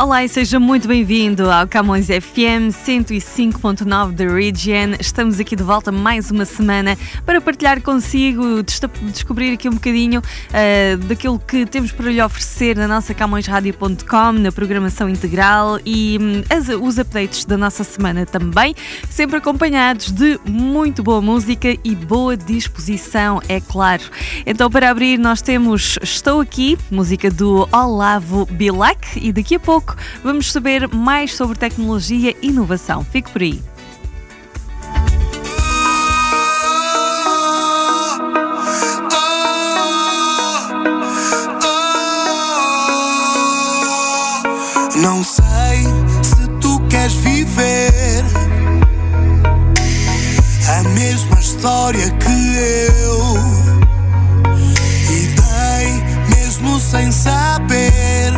Olá e seja muito bem-vindo ao Camões FM 105.9 da Region. Estamos aqui de volta mais uma semana para partilhar consigo, descobrir aqui um bocadinho uh, daquilo que temos para lhe oferecer na nossa CamõesRadio.com, na programação integral e um, as, os updates da nossa semana também, sempre acompanhados de muito boa música e boa disposição, é claro. Então, para abrir, nós temos Estou Aqui, música do Olavo Bilac, e daqui a pouco vamos saber mais sobre tecnologia e inovação. Fique por aí. Não sei se tu queres viver a mesma história que eu e dei mesmo sem saber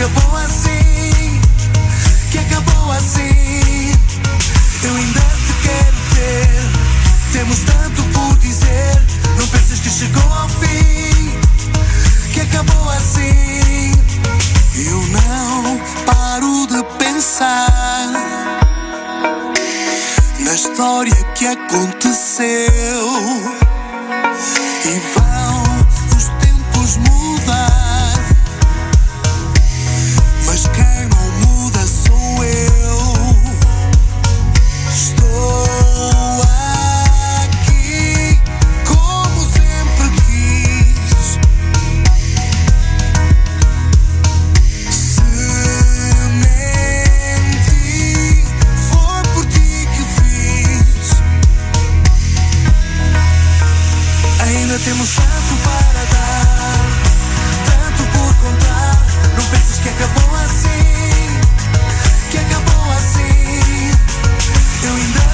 acabou assim, que acabou assim. Eu ainda te quero ter. Temos tanto por dizer. Não penses que chegou ao fim, que acabou assim. Eu não paro de pensar na história que aconteceu. Temos tanto para dar, tanto por contar. Não penses que acabou assim, que acabou assim. Eu ainda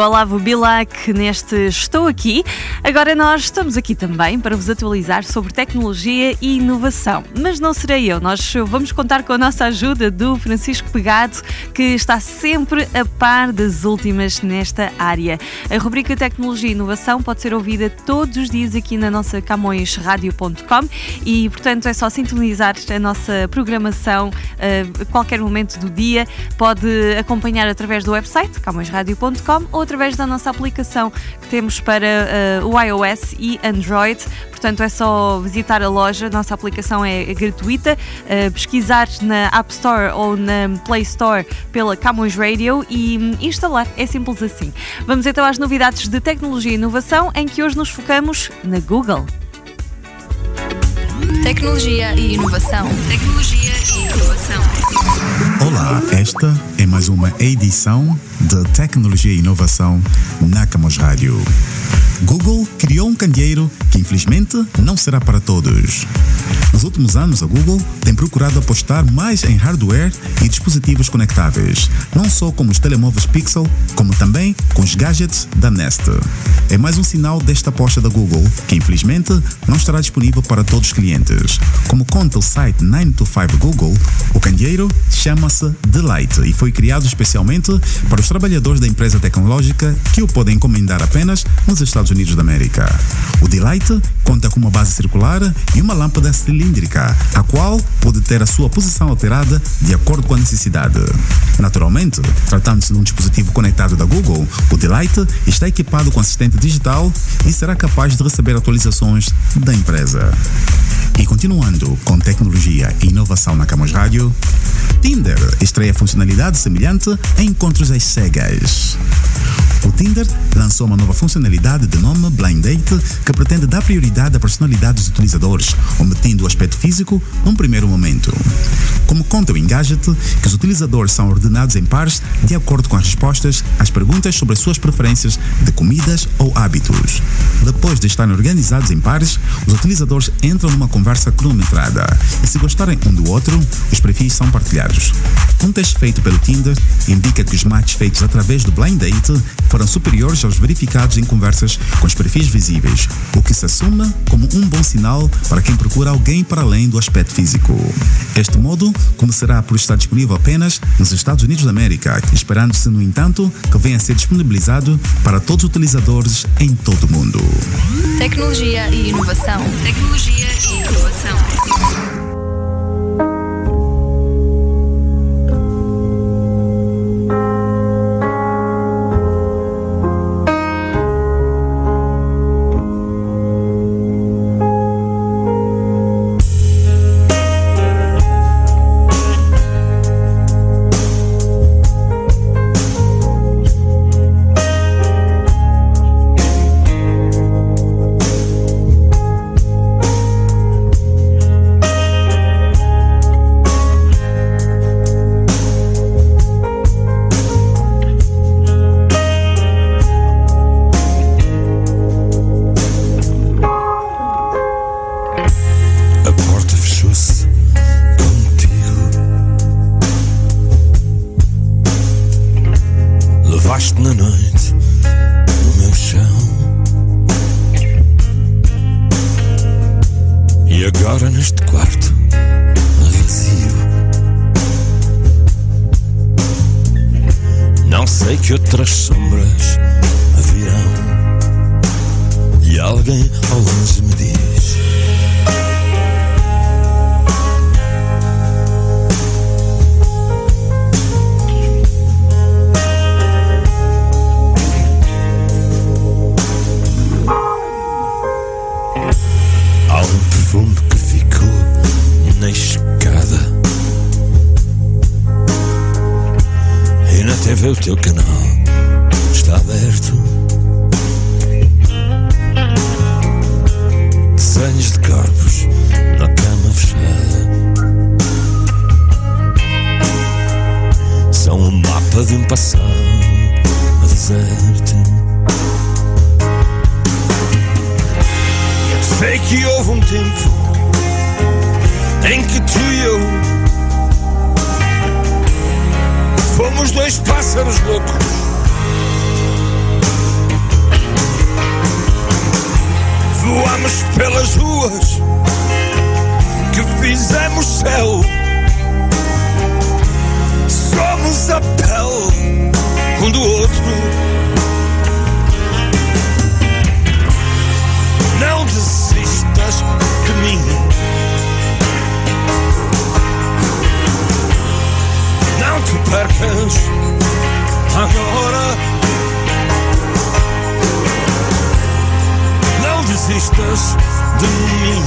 Olavo Bilac neste Estou Aqui. Agora nós estamos aqui também para vos atualizar sobre tecnologia e inovação. Mas não serei eu, nós vamos contar com a nossa ajuda do Francisco Pegado, que está sempre a par das últimas nesta área. A rubrica Tecnologia e Inovação pode ser ouvida todos os dias aqui na nossa camõesradio.com e, portanto, é só sintonizar a nossa programação a qualquer momento do dia. Pode acompanhar através do website camõesradio.com ou através da nossa aplicação que temos para uh, o iOS e Android. Portanto, é só visitar a loja, a nossa aplicação é gratuita, uh, pesquisar na App Store ou na Play Store pela Camões Radio e um, instalar. É simples assim. Vamos então às novidades de tecnologia e inovação, em que hoje nos focamos na Google. Tecnologia e inovação. Tecnologia e inovação. Olá, esta é mais uma edição de Tecnologia e Inovação na Camos Rádio. Google criou um candeeiro que infelizmente não será para todos. Nos últimos anos, a Google tem procurado apostar mais em hardware e dispositivos conectáveis, não só com os telemóveis Pixel, como também com os gadgets da Nest. É mais um sinal desta aposta da Google, que infelizmente não estará disponível para todos os clientes. Como conta o site 925 Google, o candeeiro chama-se Delight e foi criado especialmente para os trabalhadores da empresa tecnológica que o podem encomendar apenas nos Estados Unidos da América. O Delight conta com uma base circular e uma lâmpada cilíndrica, a qual pode ter a sua posição alterada de acordo com a necessidade. Naturalmente, tratando-se de um dispositivo conectado da Google, o Delight está equipado com assistente digital e será capaz de receber atualizações da empresa. E continuando com tecnologia e inovação na Camus Rádio, Tinder estreia funcionalidade semelhante a encontros às cegas. O Tinder lançou uma nova funcionalidade de nome Blind Date que pretende dar prioridade à personalidade dos utilizadores, ometendo o aspecto físico num primeiro momento. Como conta o Engadget, que os utilizadores são ordenados em pares de acordo com as respostas às perguntas sobre as suas preferências de comidas ou hábitos. Depois de estarem organizados em pares, os utilizadores entram numa conversa cronometrada e se gostarem um do outro, os perfis são partilhados. Um teste feito pelo Tinder indica que os matches feitos através do Blind Date foram superiores aos verificados em conversas com os perfis visíveis, o que se assume como um bom sinal para quem procura alguém para além do aspecto físico. Este modo começará por estar disponível apenas nos Estados Unidos da América, esperando-se, no entanto, que venha a ser disponibilizado para todos os utilizadores em todo o mundo. Tecnologia e inovação. Tecnologia e Produção. que outras sombras virão. E alguém ao longe me que houve um tempo em que tu e eu fomos dois pássaros loucos. Voámos pelas ruas que fizemos céu. Somos a pele um do outro. Não desistimos de mim. Não te percas agora. Não desistas de mim.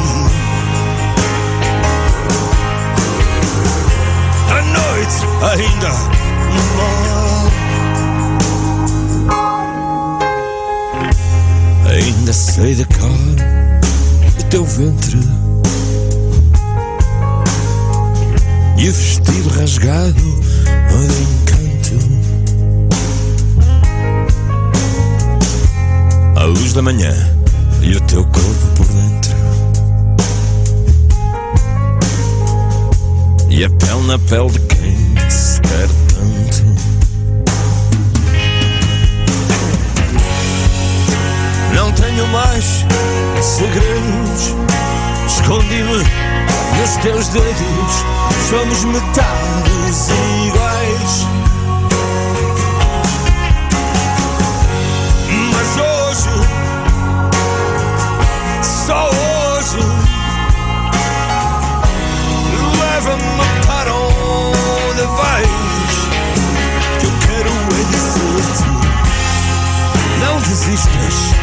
A noite ainda. Ainda sei de cor teu ventre e o vestido rasgado de encanto. A luz da manhã e o teu corpo por dentro. E a pele na pele de quem se quer tanto. Não tenho mais segredos. Escondi-me nos teus dedos. Somos metades iguais. Mas hoje, só hoje, leva-me para onde vais. Que eu quero é dizer-te: não desistas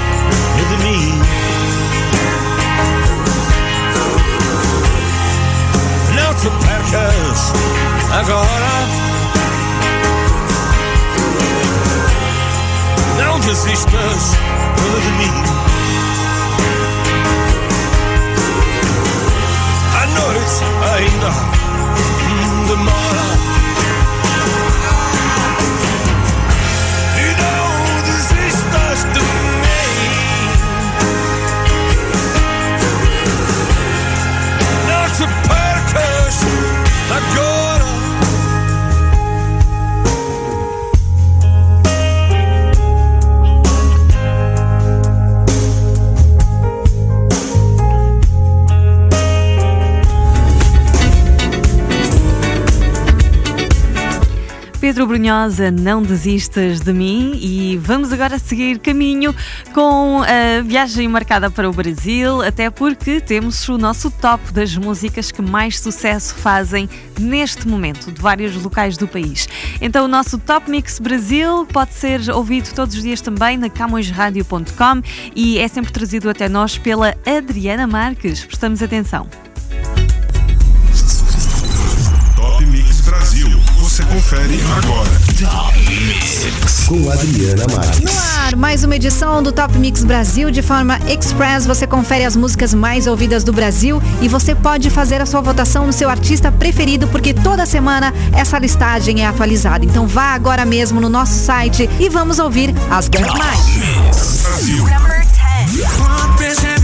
Pedro Brunhosa, não desistas de mim e vamos agora seguir caminho com a viagem marcada para o Brasil, até porque temos o nosso top das músicas que mais sucesso fazem neste momento, de vários locais do país. Então o nosso Top Mix Brasil pode ser ouvido todos os dias também na camõesradio.com e é sempre trazido até nós pela Adriana Marques. Prestamos atenção. Confere agora. Top Mix. Com Adriana Marques. No ar, mais uma edição do Top Mix Brasil. De forma express, você confere as músicas mais ouvidas do Brasil e você pode fazer a sua votação no seu artista preferido, porque toda semana essa listagem é atualizada. Então vá agora mesmo no nosso site e vamos ouvir as 10 mais. Brasil. Number 10.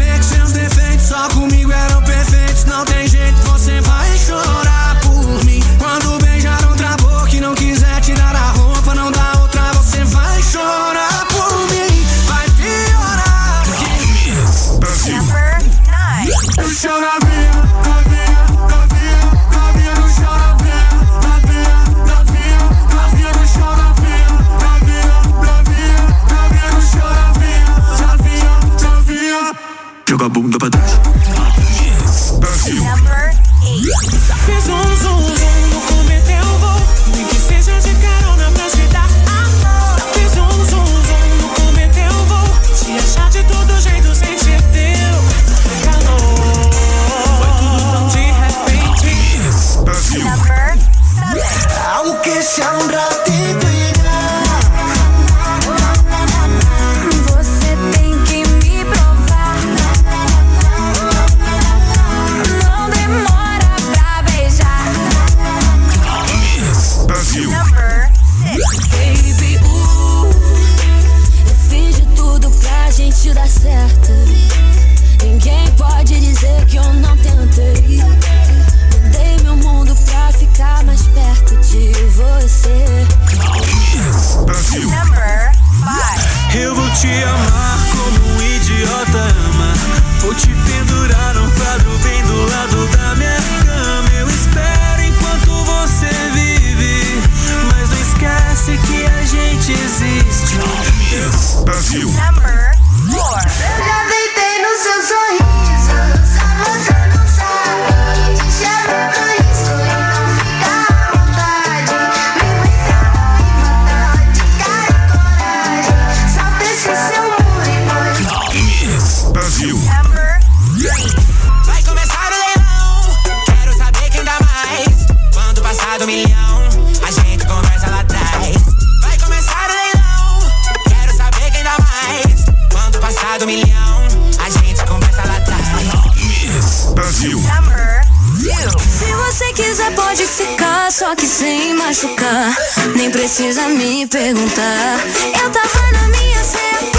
só que sem machucar. Nem precisa me perguntar. Eu tava na minha, cê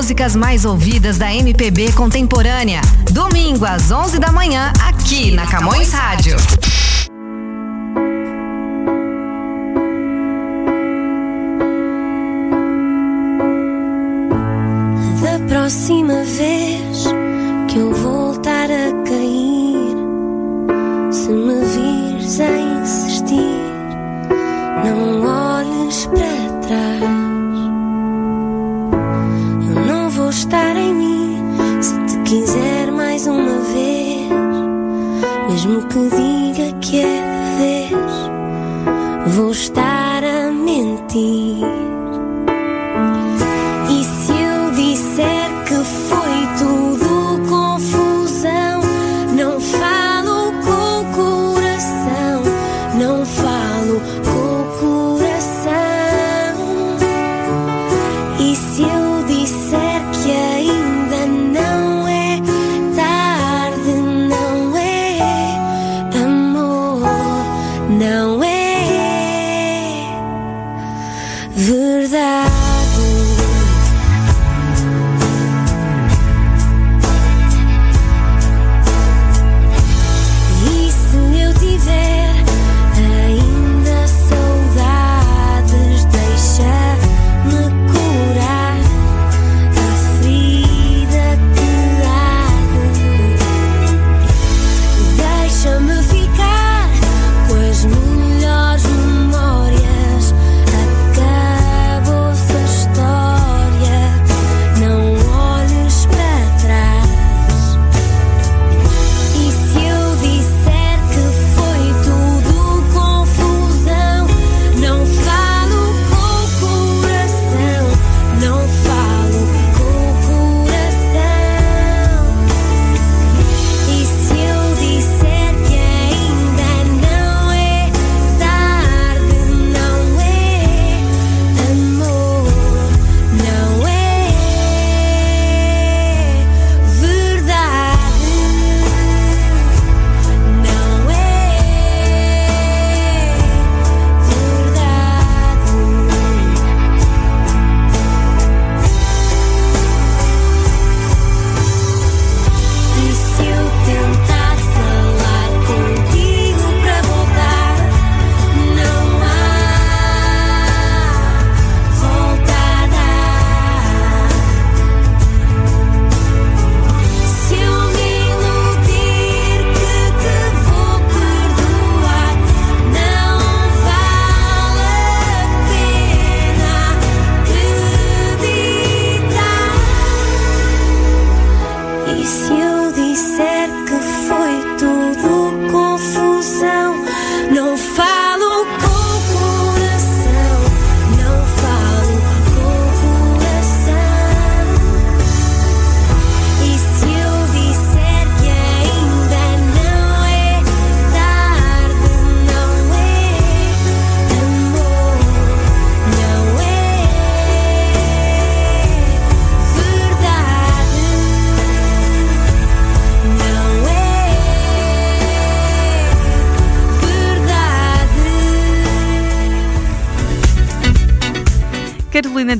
músicas mais ouvidas da MPB contemporânea. Domingo às 11 da manhã, aqui na Camões Rádio. Da próxima vez que eu voltar a cair, se me vires a insistir, não olhes para trás.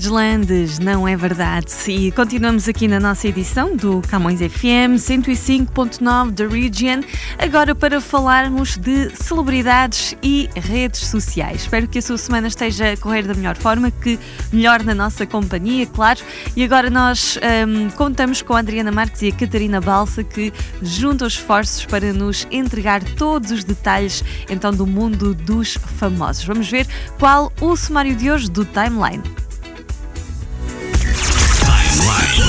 Carolina Deslandes, não é verdade? E continuamos aqui na nossa edição do Camões FM 105.9 da Region, agora para falarmos de celebridades e redes sociais. Espero que a sua semana esteja a correr da melhor forma, que melhor na nossa companhia, claro. E agora nós um, contamos com a Adriana Marques e a Catarina Balsa que juntam esforços para nos entregar todos os detalhes então do mundo dos famosos. Vamos ver qual o sumário de hoje do Timeline.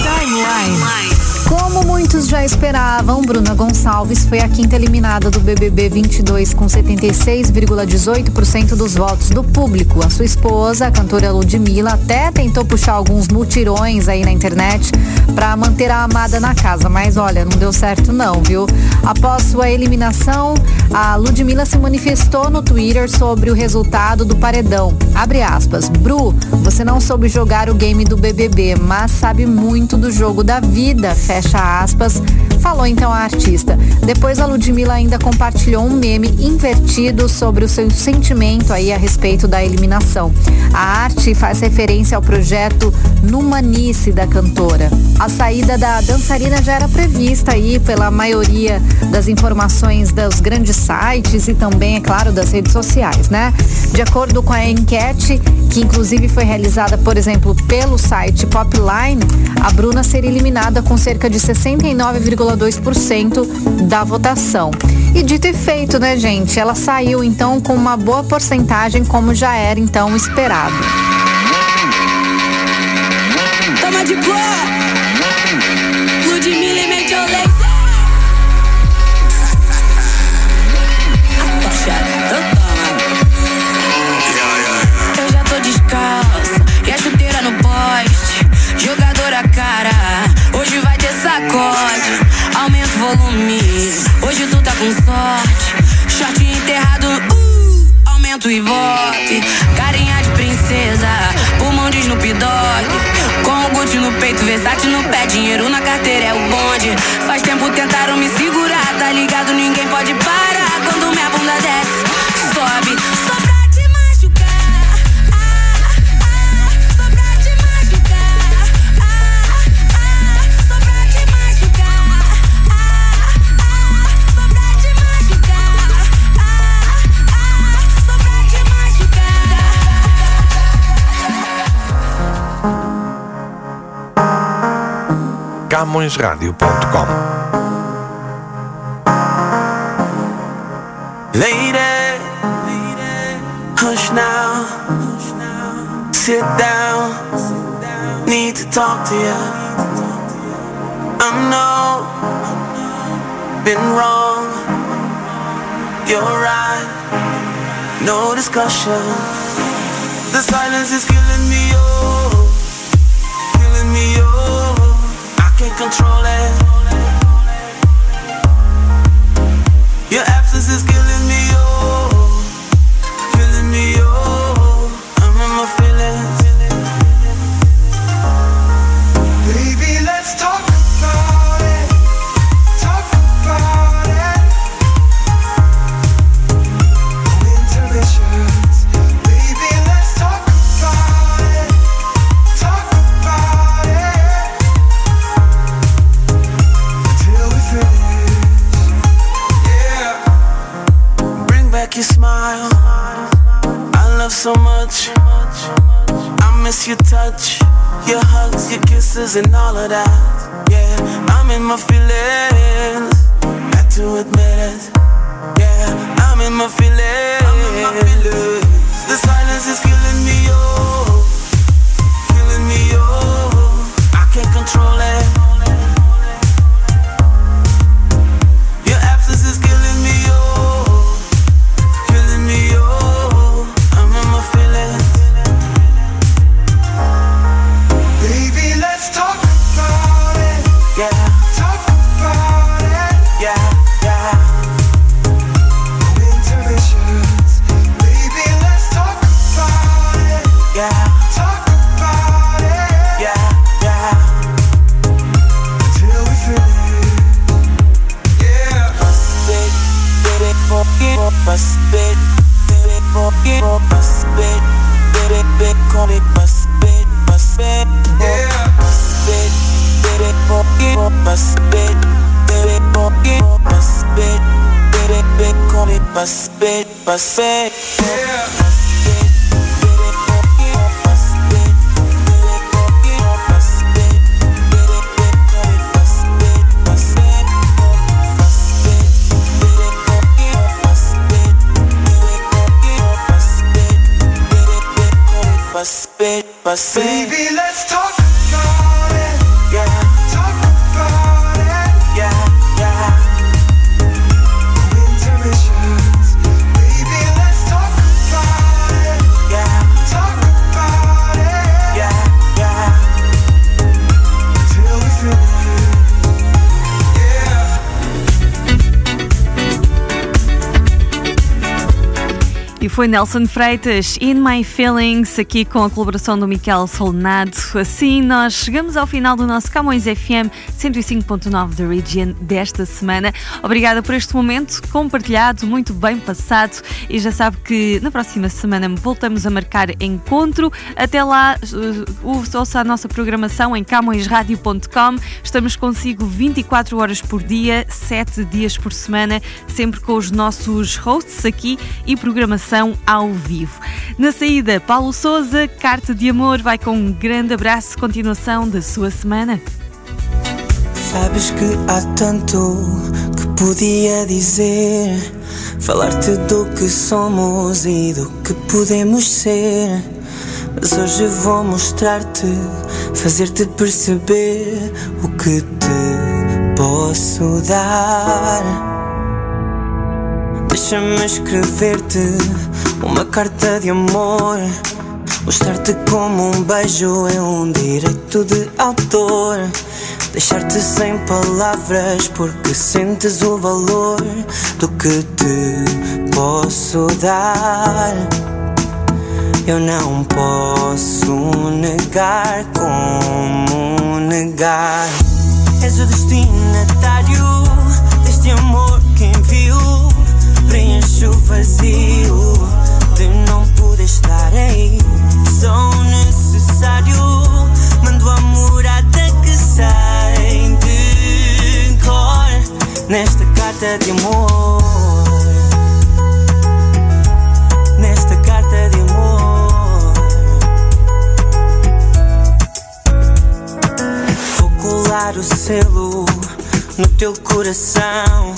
Timeline. Como muitos já esperavam, Bruna Gonçalves foi a quinta eliminada do BBB 22 com 76,18% dos votos do público. A sua esposa, a cantora Ludmilla, até tentou puxar alguns mutirões aí na internet para manter a amada na casa, mas olha, não deu certo não, viu? Após sua eliminação, a Ludmilla se manifestou no Twitter sobre o resultado do paredão. Abre aspas. Bru, você não soube jogar o game do BBB, mas sabe muito do jogo da vida. Fecha fecha aspas, falou então a artista. Depois a Ludmilla ainda compartilhou um meme invertido sobre o seu sentimento aí a respeito da eliminação. A arte faz referência ao projeto Numanice da cantora. A saída da dançarina já era prevista aí pela maioria das informações dos grandes sites e também, é claro, das redes sociais, né? De acordo com a enquete, que inclusive foi realizada, por exemplo, pelo site Popline, a Bruna seria eliminada com cerca de 69,2% da votação. E dito e feito, né, gente? Ela saiu então com uma boa porcentagem, como já era então esperado. Toma de poste. Jogadora cara, hoje vai ter sacode. Volume, hoje tu tá com sorte. Short enterrado, uh, aumento e vote. Carinha de princesa, pulmão de Snoop Dogg. Com o Gucci no peito, Versace no pé, dinheiro na carteira é o bonde. Faz tempo tentaram me segurar, tá ligado? Ninguém pode parar quando minha bunda desce. Sobe, CamõesRádio.com Lady, hush now, sit down, need to talk to you. I know, been wrong, you're right, no discussion. The silence is killing me, oh, killing me, oh, control it. Your absence is killing your touch, your hugs, your kisses, and all of that. Yeah, I'm in my feelings. Had to admit it. it, bust Baby, let's foi Nelson Freitas, In My Feelings, aqui com a colaboração do Miquel Solnado. Assim, nós chegamos ao final do nosso Camões FM 105.9 da Region desta semana. Obrigada por este momento compartilhado, muito bem passado. E já sabe que na próxima semana voltamos a marcar encontro. Até lá, uh, ouça a nossa programação em camõesradio.com. Estamos consigo 24 horas por dia, 7 dias por semana, sempre com os nossos hosts aqui e programação ao vivo. Na saída, Paulo Souza, Carta de Amor, vai com um grande abraço, continuação da sua semana. Sabes que há tanto que podia dizer. Falar-te do que somos e do que podemos ser. Mas hoje vou mostrar-te, fazer-te perceber o que te posso dar. Deixa-me escrever-te uma carta de amor. Mostrar-te como um beijo é um direito de autor. Deixar-te sem palavras porque sentes o valor do que te posso dar. Eu não posso negar como negar. És o destinatário Preenche o vazio de não poder estar aí. Sou necessário. Mando a morada que sai de cor nesta carta de amor. Nesta carta de amor. Vou colar o selo no teu coração.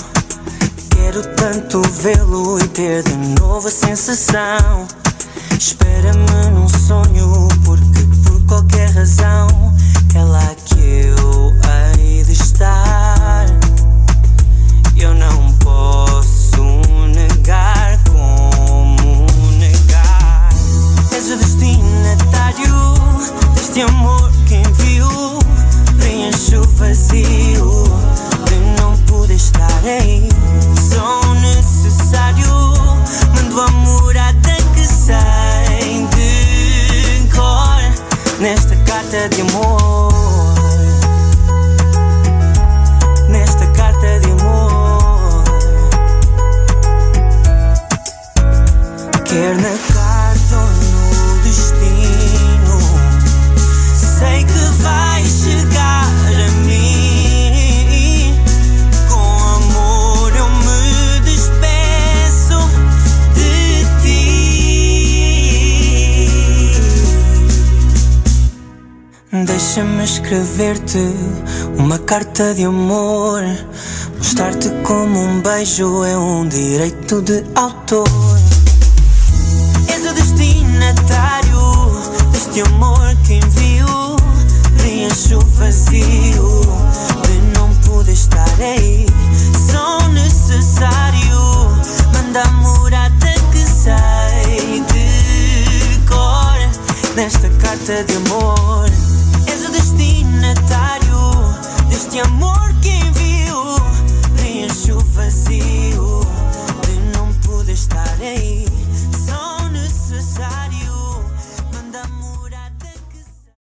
Quero tanto vê-lo e ter de novo a sensação. Espera-me num sonho, porque por qualquer razão é lá que eu hei de estar. Eu não posso negar como negar. És o destinatário deste amor que envio. Preenche o vazio de não poder estar aí. Sou necessário. Mando a morada que sai de cor nesta carta de amor. Escrever-te uma carta de amor. Mostrar-te como um beijo é um direito de autor. És o destinatário deste amor que envio. Preenche o vazio de não poder estar aí. Sou necessário. Manda a morada que sai de cor nesta carta de amor. Destinatário deste amor que envio. Preenche o vazio de não poder estar aí. Sou necessário.